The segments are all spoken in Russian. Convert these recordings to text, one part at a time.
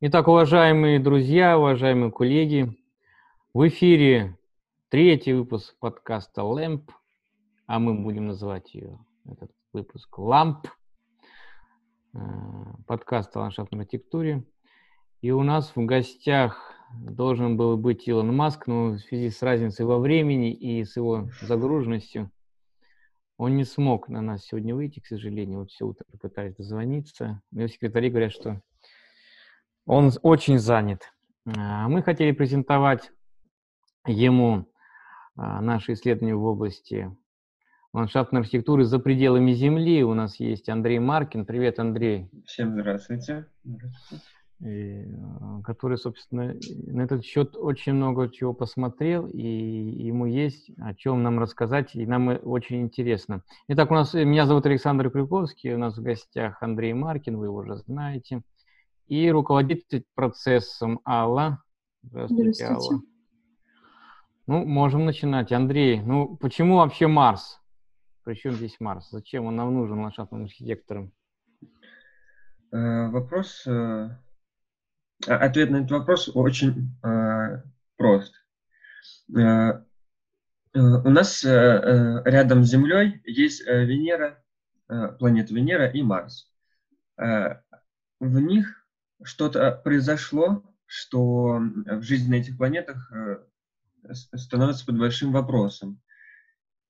Итак, уважаемые друзья, уважаемые коллеги, в эфире третий выпуск подкаста LAMP, а мы будем называть ее, этот выпуск LAMP, э, подкаст о ландшафтной архитектуре. И у нас в гостях должен был быть Илон Маск, но в связи с разницей во времени и с его загруженностью он не смог на нас сегодня выйти, к сожалению. Вот все утро пытались дозвониться. Но секретари говорят, что он очень занят. А, мы хотели презентовать ему а, наши исследования в области ландшафтной архитектуры за пределами Земли. У нас есть Андрей Маркин. Привет, Андрей. Всем здравствуйте. И, а, который, собственно, на этот счет очень много чего посмотрел, и ему есть о чем нам рассказать, и нам очень интересно. Итак, у нас, меня зовут Александр Крюковский, у нас в гостях Андрей Маркин, вы его уже знаете и руководитель процессом Алла. Здравствуйте, Здравствуйте. Алла. Ну, можем начинать. Андрей, ну почему вообще Марс? Причем здесь Марс? Зачем он нам нужен ландшафтным архитекторам? Э, вопрос, э, а, ответ на этот вопрос очень э, прост. У нас рядом с Землей есть Венера, планета Венера и Марс. В них что-то произошло, что в жизни на этих планетах э, становится под большим вопросом.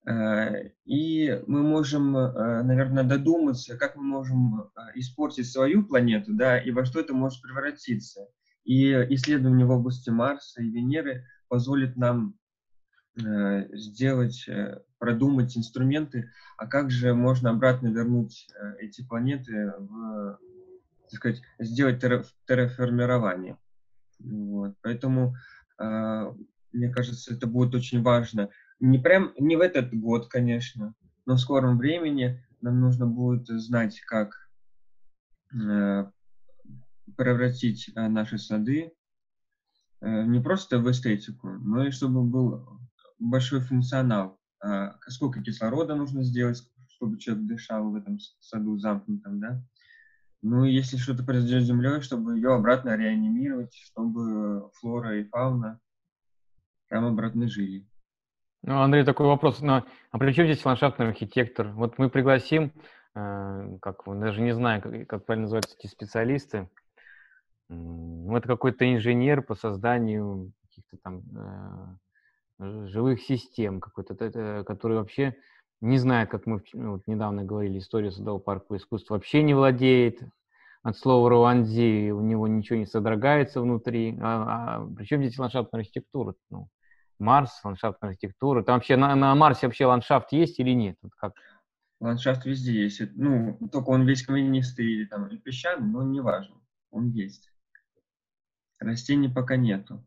Э, и мы можем, э, наверное, додуматься, как мы можем испортить свою планету, да, и во что это может превратиться. И исследования в области Марса и Венеры позволят нам сделать, продумать инструменты, а как же можно обратно вернуть эти планеты в так сказать, сделать терраформирование. Вот. Поэтому, э, мне кажется, это будет очень важно. Не прям не в этот год, конечно, но в скором времени нам нужно будет знать, как э, превратить э, наши сады не просто в эстетику, но и чтобы был большой функционал. Сколько кислорода нужно сделать, чтобы человек дышал в этом саду замкнутом, да? Ну, если что-то произойдет с Землей, чтобы ее обратно реанимировать, чтобы флора и фауна там обратно жили. Ну, Андрей, такой вопрос. Но, а при чем здесь ландшафтный архитектор? Вот мы пригласим, э, как даже не знаю, как, как правильно называются эти специалисты. Ну, это какой-то инженер по созданию каких-то там э, живых систем, какой-то, который вообще не знает, как мы ну, вот недавно говорили, историю Садового парка искусств вообще не владеет. От слова Руанди у него ничего не содрогается внутри. А, а причем здесь ландшафтная архитектура? Ну, Марс, ландшафтная архитектура. Там вообще на, на Марсе вообще ландшафт есть или нет? Вот как? Ландшафт везде есть. Ну, только он весь каменистый или, там, песчаный, но не важно. Он есть. Растений пока нету.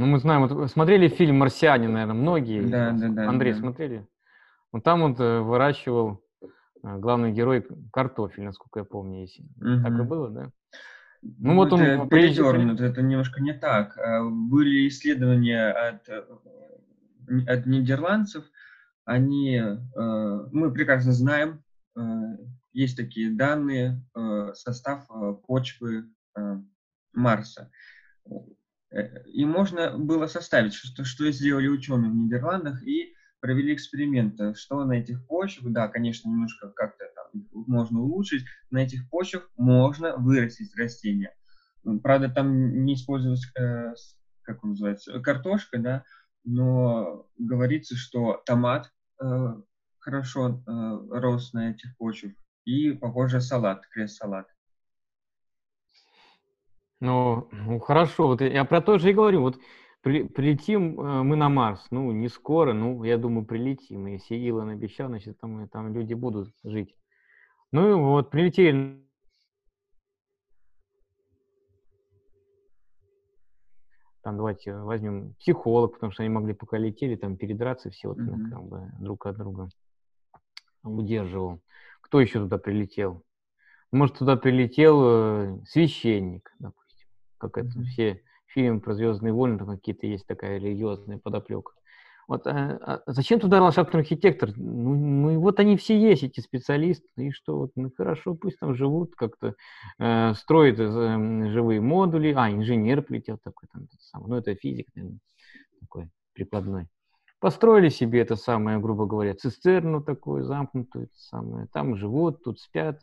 Ну, мы знаем, вот смотрели фильм «Марсианин», наверное, многие. Да, да, да. Андрей, да. смотрели? Вот там вот э, выращивал э, главный герой картофель, насколько я помню, если угу. так и было, да? Ну, вот он это передернут, это немножко не так. А, были исследования от, э, от нидерландцев, они, мы прекрасно знаем, есть такие данные, состав почвы Марса. Э, и можно было составить, что, что сделали ученые в Нидерландах, и провели эксперименты, что на этих почвах, да, конечно, немножко как-то там можно улучшить, на этих почвах можно вырастить растения. Правда, там не использовалась, э, как он называется, картошка, да, но говорится, что томат э, хорошо э, рос на этих почвах, и, похоже, салат, крест-салат. Ну, ну хорошо, вот я про то же и говорю. Вот при, прилетим э, мы на Марс, ну, не скоро, ну, я думаю, прилетим. Если Илон обещал, значит, там, там люди будут жить. Ну, и вот, прилетели там давайте возьмем психолог, потому что они могли пока летели, там передраться все вот mm-hmm. как бы друг от друга удерживал. Кто еще туда прилетел? Может, туда прилетел э, священник, допустим как это все фильмы про Звездные войны, там какие-то есть такая религиозная подоплека. Вот а, а зачем туда ландшафтный архитектор? Ну, ну, вот они все есть, эти специалисты, и что, вот, ну, хорошо, пусть там живут, как-то э, строят э, живые модули. А, инженер полетел такой, там, самый, ну, это физик, наверное, такой прикладной. Построили себе это самое, грубо говоря, цистерну такую замкнутую, это самое. там живут, тут спят.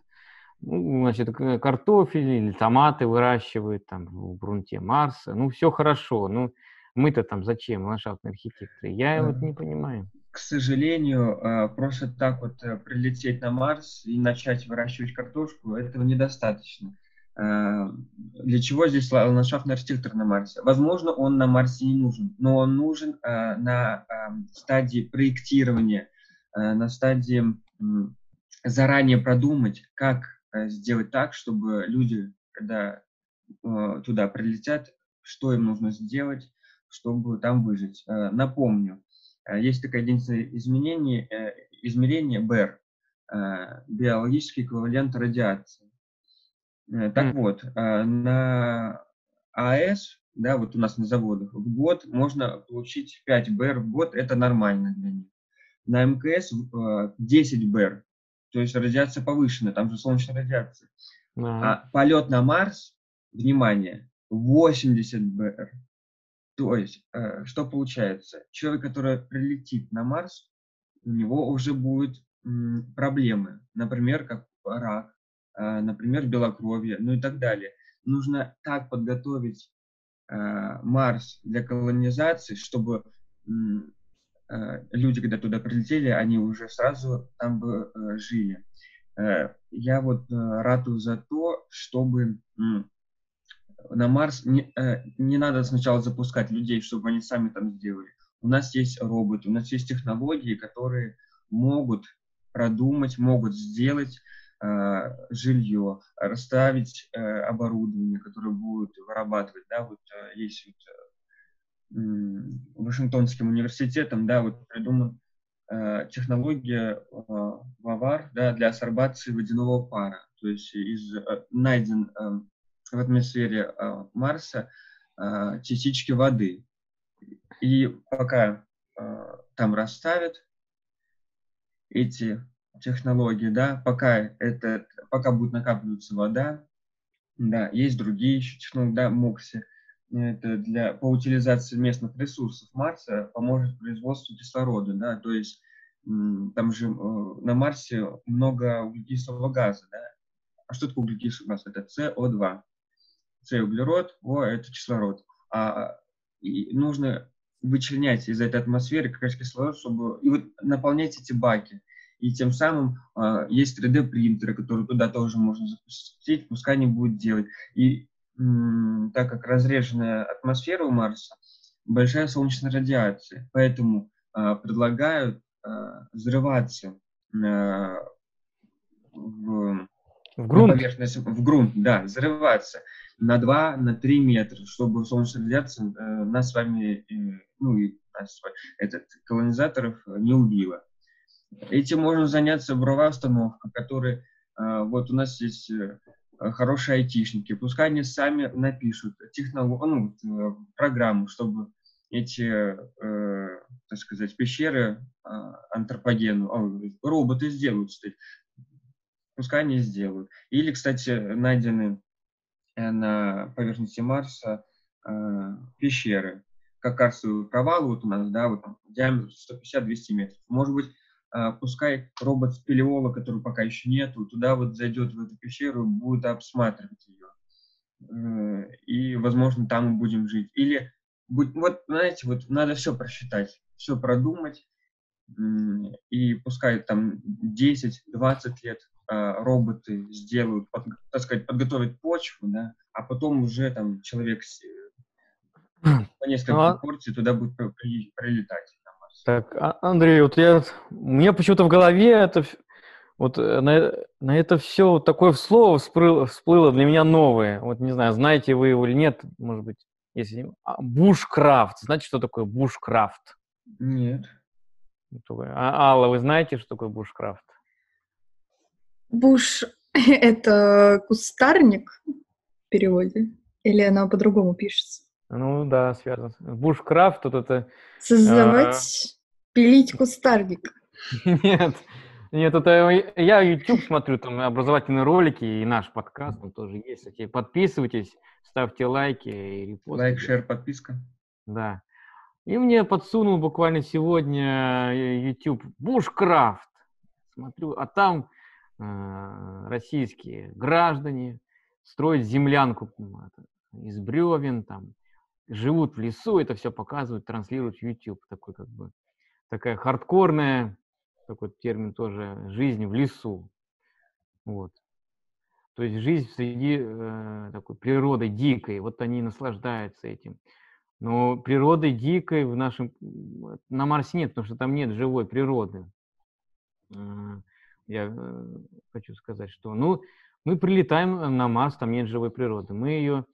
Ну, значит, картофель или томаты выращивают там в грунте Марса. Ну, все хорошо. Ну, мы-то там зачем, ландшафтные архитекторы? Я вот не понимаю. К сожалению, а, просто так вот э, прилететь на Марс и начать выращивать картошку, этого недостаточно. А, для чего здесь ландшафтный архитектор на Марсе? Возможно, он на Марсе не нужен, но он нужен а, на стадии проектирования, на стадии заранее продумать, как э, сделать так, чтобы люди, когда э, туда прилетят, что им нужно сделать, чтобы там выжить. Э, напомню, э, есть такое единственное изменение, э, измерение БЭР, биологический эквивалент радиации. Так вот, на АЭС, да, вот у нас на заводах, в год можно получить 5 БЭР в год, это нормально для них. На МКС 10 БЭР, то есть радиация повышенная, там же солнечная радиация. А полет на Марс, внимание, 80 БР. То есть, э, что получается? Человек, который прилетит на Марс, у него уже будут проблемы, например, как рак, э, например, белокровие, ну и так далее. Нужно так подготовить э, Марс для колонизации, чтобы люди, когда туда прилетели, они уже сразу там бы жили. Я вот ратую за то, чтобы на Марс не, э, не надо сначала запускать людей, чтобы они сами там сделали. У нас есть роботы, у нас есть технологии, которые могут продумать, могут сделать э, жилье, расставить э, оборудование, которое будет вырабатывать. Да, вот э, есть вот, э, Вашингтонским университетом, да, вот придуман э, технология э, ВАВАР да, для сорбации водяного пара. То есть из, э, найден э, в атмосфере э, Марса э, частички воды. И пока э, там расставят эти технологии, да, пока, это, пока будет накапливаться вода, да, есть другие еще технологии, да, МОКСИ, это для, по утилизации местных ресурсов Марса поможет производству кислорода, да, то есть там же на Марсе много углекислого газа, да. А что такое углекислый газ? Это СО2. С углерод, О это кислород. А и нужно вычленять из этой атмосферы как раз кислород, чтобы и вот наполнять эти баки. И тем самым э, есть 3D-принтеры, которые туда тоже можно запустить, пускай они будут делать. И так как разреженная атмосфера у Марса, большая солнечная радиация, поэтому э, предлагают э, взрываться э, в, в грунт. поверхность, в грунт, да, взрываться на 2, на 3 метра, чтобы солнечная радиация э, нас с вами, э, ну и нас, этот, колонизаторов не убила. Этим можно заняться буровая установка, которая, вот у нас есть э, хорошие айтишники, пускай они сами напишут технологию, ну, э, программу, чтобы эти, э, так сказать, пещеры э, антропогену, э, роботы сделают, кстати. пускай они сделают. Или, кстати, найдены Э, на поверхности Марса э, пещеры, как карстовый провал вот у нас, да, вот диаметр 150-200 метров. Может быть, э, пускай робот-спелеолог, который пока еще нету, туда вот зайдет в эту пещеру, будет обсматривать ее. Э, и, возможно, там мы будем жить. Или, вот, знаете, вот надо все просчитать, все продумать, и пускай там 10-20 лет а, роботы сделают, под, так сказать, подготовят почву, да, а потом уже там человек по несколько ну, а порций туда будет при, прилетать. Так, а, Андрей, вот я, у меня почему-то в голове это, вот э, на, на это все такое слово всплыло, всплыло для меня новое. Вот не знаю, знаете вы его или нет, может быть, если... Бушкрафт. Знаете, что такое бушкрафт? Нет. А, Алла, вы знаете, что такое бушкрафт? Буш — это кустарник в переводе? Или она по-другому пишется? Ну да, связано. Бушкрафт тут это... Создавать... Пилить кустарник. Нет, нет, это я YouTube смотрю, там образовательные ролики и наш подкаст там тоже есть. Кстати, подписывайтесь, ставьте лайки и репосты. Лайк, шер, подписка. Да. И мне подсунул буквально сегодня э, YouTube Бушкрафт. Смотрю, а там э, российские граждане строят землянку из бревен, там, живут в лесу, это все показывают, транслируют в YouTube. Такой как бы такая хардкорная такой термин тоже, жизнь в лесу. Вот. То есть жизнь среди э, такой природы дикой, вот они наслаждаются этим. Но природы дикой в нашем, на Марсе нет, потому что там нет живой природы. Я э, хочу сказать, что, ну, мы прилетаем на Марс, там нет живой природы. Мы ее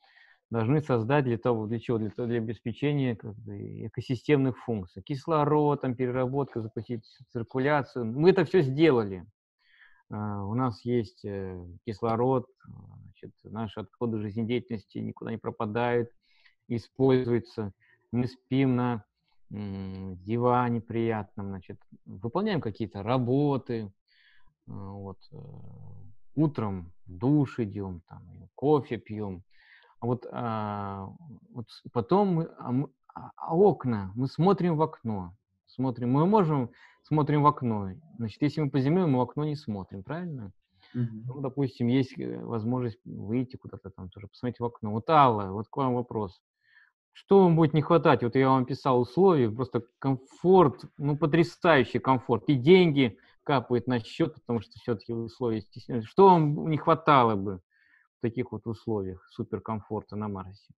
должны создать для того, для чего? Для, того, для обеспечения как бы, экосистемных функций. Кислород, там, переработка, запустить циркуляцию. Мы это все сделали. Uh, у нас есть uh, кислород, значит, наши отходы жизнедеятельности никуда не пропадают, используются. Мы спим на диване приятном, значит, выполняем какие-то работы, вот, э, утром душ идем, там, кофе пьем, а вот, а, вот потом мы, а, мы, а, а окна, мы смотрим в окно, смотрим, мы можем, смотрим в окно. Значит, если мы по земле, мы в окно не смотрим, правильно? Uh-huh. Ну, допустим, есть э, возможность выйти куда-то там тоже, посмотреть в окно. Вот, Алла, вот к вам вопрос. Что вам будет не хватать? Вот я вам писал условия, просто комфорт, ну, потрясающий комфорт. И деньги капают на счет, потому что все-таки условия стесняются. Что вам не хватало бы? Таких вот условиях суперкомфорта на Марсе?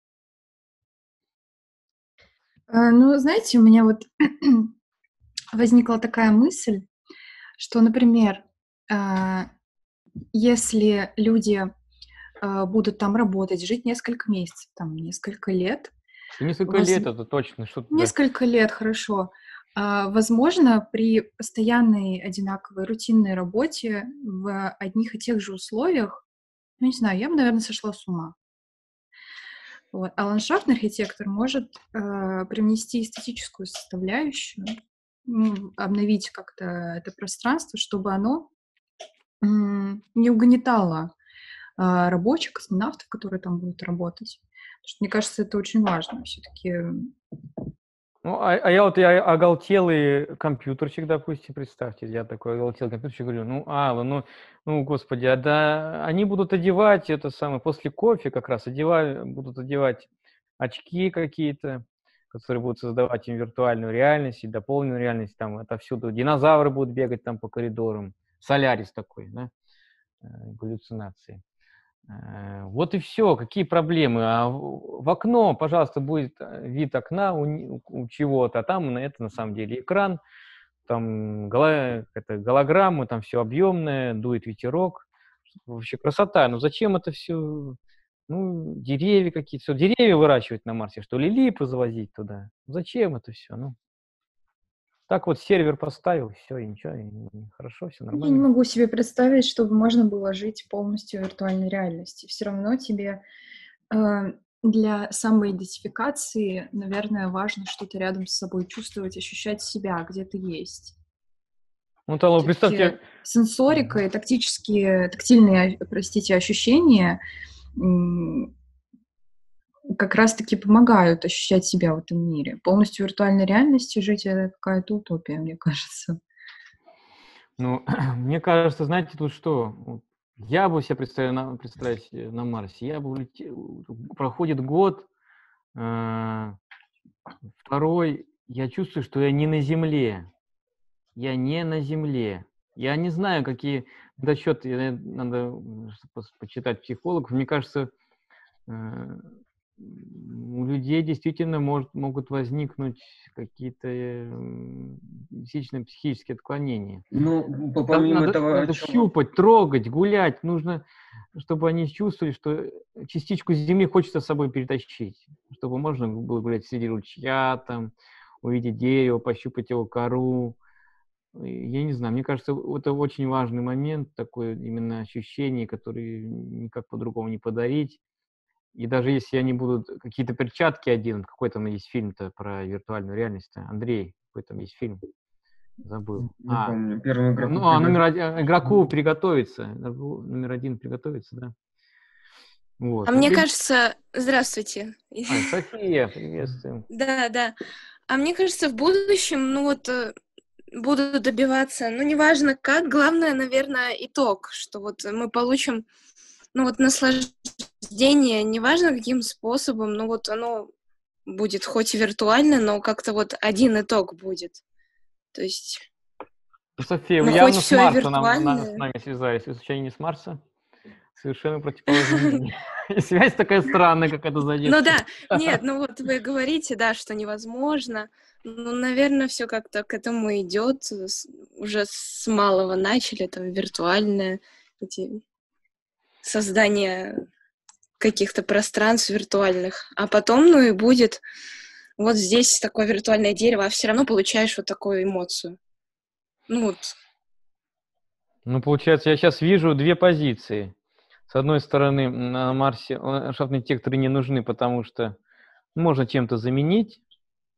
Э, ну, знаете, у меня вот возникла такая мысль, что, например, а, если люди а, будут там работать, жить несколько месяцев, там несколько лет. Несколько воз... лет это точно что-то. Несколько лет, хорошо. А, возможно, при постоянной одинаковой рутинной работе в одних и тех же условиях ну, не знаю, я бы, наверное, сошла с ума. Вот. А ландшафтный архитектор может э, привнести эстетическую составляющую, обновить как-то это пространство, чтобы оно не угнетало э, рабочих, космонавтов, которые там будут работать. Потому что, мне кажется, это очень важно. Все-таки ну, а, а я вот я оголтелый компьютерчик, допустим, представьте, я такой оголтелый компьютерчик, говорю, ну, Алла, ну, ну, господи, а да, они будут одевать это самое, после кофе как раз одевать, будут одевать очки какие-то, которые будут создавать им виртуальную реальность и дополненную реальность, там, это всюду, динозавры будут бегать там по коридорам, солярис такой, да, э, галлюцинации. Э, вот и все. Какие проблемы? А в окно, пожалуйста, будет э, вид окна у, у чего-то, а там на это на самом деле экран, там голо, это голограммы, там все объемное, дует ветерок. Вообще красота. Но зачем это все? Ну, деревья какие-то, все, деревья выращивать на Марсе, что ли, липы завозить туда. Зачем это все? Ну, так вот сервер поставил, все, и ничего, и хорошо, все нормально. Я не могу себе представить, чтобы можно было жить полностью в виртуальной реальности. Все равно тебе э, для самоидентификации, наверное, важно что-то рядом с собой чувствовать, ощущать себя, где ты есть. Ну, Талов, представьте... Сенсорика и тактические, тактильные, простите, ощущения как раз-таки помогают ощущать себя в этом мире. Полностью виртуальной реальности жить — это какая-то утопия, мне кажется. Ну, мне кажется, знаете, тут что? Я бы себе представил на, представить на Марсе. Я бы улетел, проходит год, э, второй, я чувствую, что я не на Земле. Я не на Земле. Я не знаю, какие досчеты, надо почитать психологов. Мне кажется, э, у людей действительно может, могут возникнуть какие-то действительно психические отклонения. Ну, помимо надо, этого... Надо чем... щупать, трогать, гулять. Нужно, чтобы они чувствовали, что частичку земли хочется с собой перетащить. Чтобы можно было гулять среди ручья, там, увидеть дерево, пощупать его кору. Я не знаю, мне кажется, это очень важный момент, такое именно ощущение, которое никак по-другому не подарить. И даже если они будут какие-то перчатки один, какой там есть фильм-то про виртуальную реальность, Андрей, какой там есть фильм? Забыл. Не а, помню. Первому игроку. Ну, а номер один, игроку приготовиться. Номер один приготовиться, да. Вот. А мне кажется, здравствуйте. А, София, приветствуем. Да, да. А мне кажется, в будущем, ну вот, э, буду добиваться, ну, неважно как, главное, наверное, итог, что вот мы получим, ну, вот наслаждение, неважно каким способом, ну, вот оно будет хоть и виртуально, но как-то вот один итог будет. То есть... Ну, София, ну, явно с Марса нам, нам, с нами связались. Не с Марса? Совершенно противоположные Связь такая странная, как это за Ну да, нет, ну вот вы говорите, да, что невозможно. Ну, наверное, все как-то к этому идет. Уже с малого начали, там, виртуальное, эти создание каких-то пространств виртуальных. А потом, ну и будет вот здесь такое виртуальное дерево, а все равно получаешь вот такую эмоцию. Ну вот. Ну, получается, я сейчас вижу две позиции. С одной стороны, на Марсе ландшафтные детекторы не нужны, потому что можно чем-то заменить,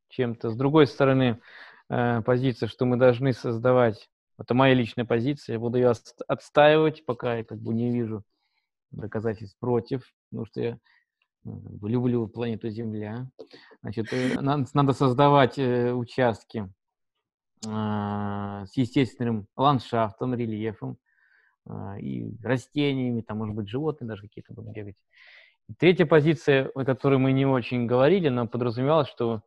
чем-то. С другой стороны, э, позиция, что мы должны создавать, это моя личная позиция, я буду ее отстаивать, пока я как бы не вижу доказательств против, потому что я ну, люблю планету Земля. Значит, э, надо создавать э, участки а, с естественным ландшафтом, рельефом, а, и растениями, там, может быть, животные даже какие-то будут бегать. Третья позиция, о которой мы не очень говорили, но подразумевалось, что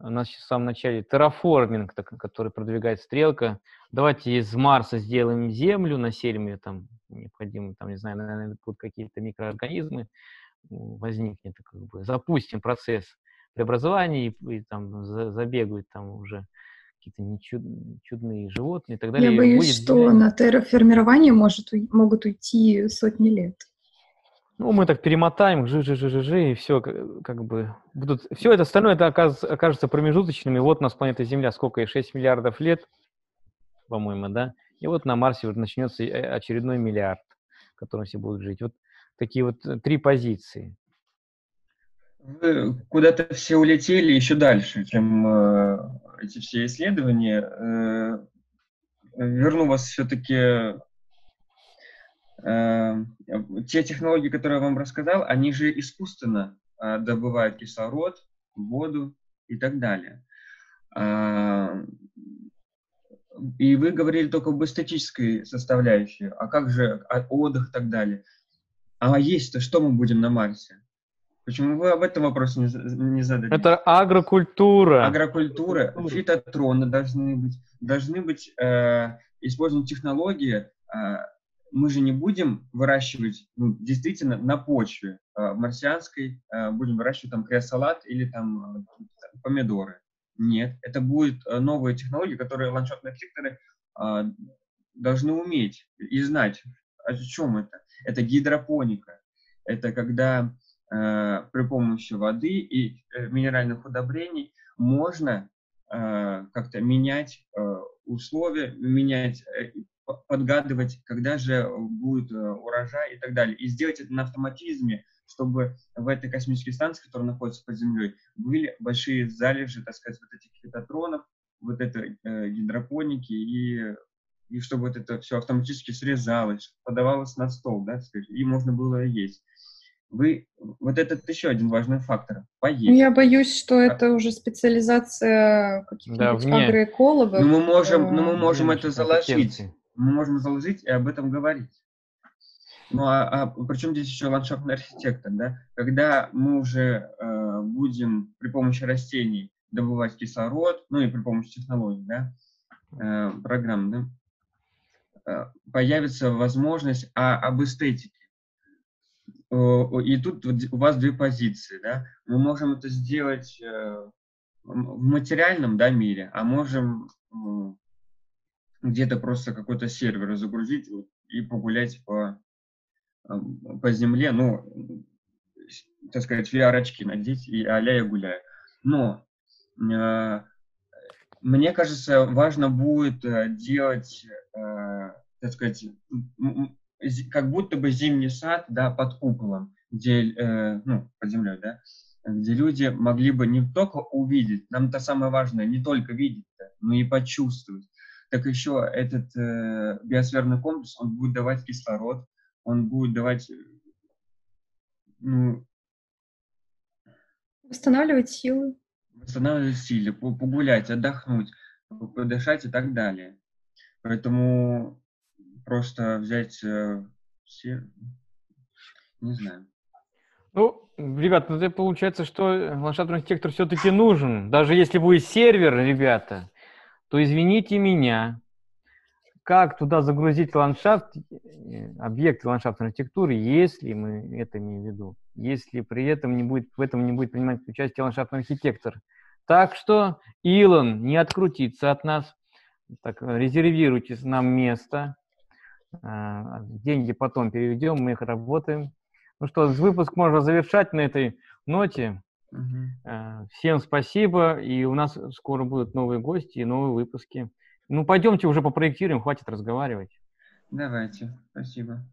у нас в самом начале терраформинг, который продвигает стрелка. Давайте из Марса сделаем Землю, населим ее там необходимо, там, не знаю, наверное, будут какие-то микроорганизмы, возникнет, как бы, запустим процесс преобразования и, и там забегают там уже какие-то нечуд, чудные животные и так далее. Я боюсь, будет что на терраформирование может, могут уйти сотни лет. Ну, мы так перемотаем, жи жи жи жи жи и все, как бы, будут, все это остальное, это окажется, окажется промежуточными. Вот у нас планета Земля, сколько ей, 6 миллиардов лет, по-моему, да? И вот на Марсе вот начнется э, очередной миллиард, в котором все будут жить. Вот такие вот э, три позиции. Вы куда-то все улетели еще дальше, чем э, эти все исследования. Э, верну вас все-таки те технологии, которые я вам рассказал, они же искусственно э, добывают кислород, воду и так далее. Э, и вы говорили только об эстетической составляющей, а как же отдых и так далее. А есть-то что мы будем на Марсе? Почему вы об этом вопросе не, не задали? Это агрокультура. Агрокультура, фитотроны должны быть, должны быть э, использованы технологии. Э, мы же не будем выращивать, ну, действительно, на почве э, марсианской, э, будем выращивать там креосалат или там э, помидоры. Нет, это будет э, новые технологии, которые ландшафтные архитекторы э, должны уметь и знать, о чем это. Это гидропоника. Это когда Э, при помощи воды и э, минеральных удобрений можно э, как-то менять условия, менять, подгадывать, когда же будет урожай и так далее. И сделать это на автоматизме, чтобы в этой космической станции, которая находится под землей, были большие залежи, так сказать, вот этих фитотронов, вот этой э, гидропоники и и чтобы вот это все автоматически срезалось, подавалось на стол, да, так сказать, и можно было есть вы вот этот еще один важный фактор поесть. Ну, я боюсь, что а... это уже специализация каких-нибудь да, агроэкологов. Но мы можем, но мы можем это заложить. Мы можем заложить и об этом говорить. Ну а, а причем здесь еще ландшафтный архитектор, да? Когда мы уже э, будем при помощи растений добывать кислород, ну и при помощи технологий, да, э, программ, да, э, появится возможность а, об эстетике и тут у вас две позиции, да. Мы можем это сделать э, в материальном да, мире, а можем где-то просто какой-то сервер загрузить и погулять по, по земле, ну, так сказать, VR-очки надеть и а я гуляю. Но э, мне кажется, важно будет э, делать, э, так сказать, как будто бы зимний сад, да, под куполом, где, э, ну, под землей, да, где люди могли бы не только увидеть, нам это самое важное, не только видеть, но и почувствовать. Так еще этот э, биосферный комплекс, он будет давать кислород, он будет давать ну, восстанавливать силы. Восстанавливать силы, погулять, отдохнуть, подышать и так далее. Поэтому просто взять э, все, не знаю. Ну, ребят, ну, это получается, что ландшафтный архитектор все-таки нужен. Даже если будет сервер, ребята, то извините меня, как туда загрузить ландшафт, э, объекты ландшафтной архитектуры, если мы это имеем в виду, если при этом не будет, в этом не будет принимать участие ландшафтный архитектор. Так что, Илон, не открутиться от нас, так, резервируйте нам место, а, деньги потом переведем, мы их работаем. Ну что, выпуск можно завершать на этой ноте. Угу. Всем спасибо, и у нас скоро будут новые гости и новые выпуски. Ну, пойдемте уже попроектируем, хватит разговаривать. Давайте, спасибо.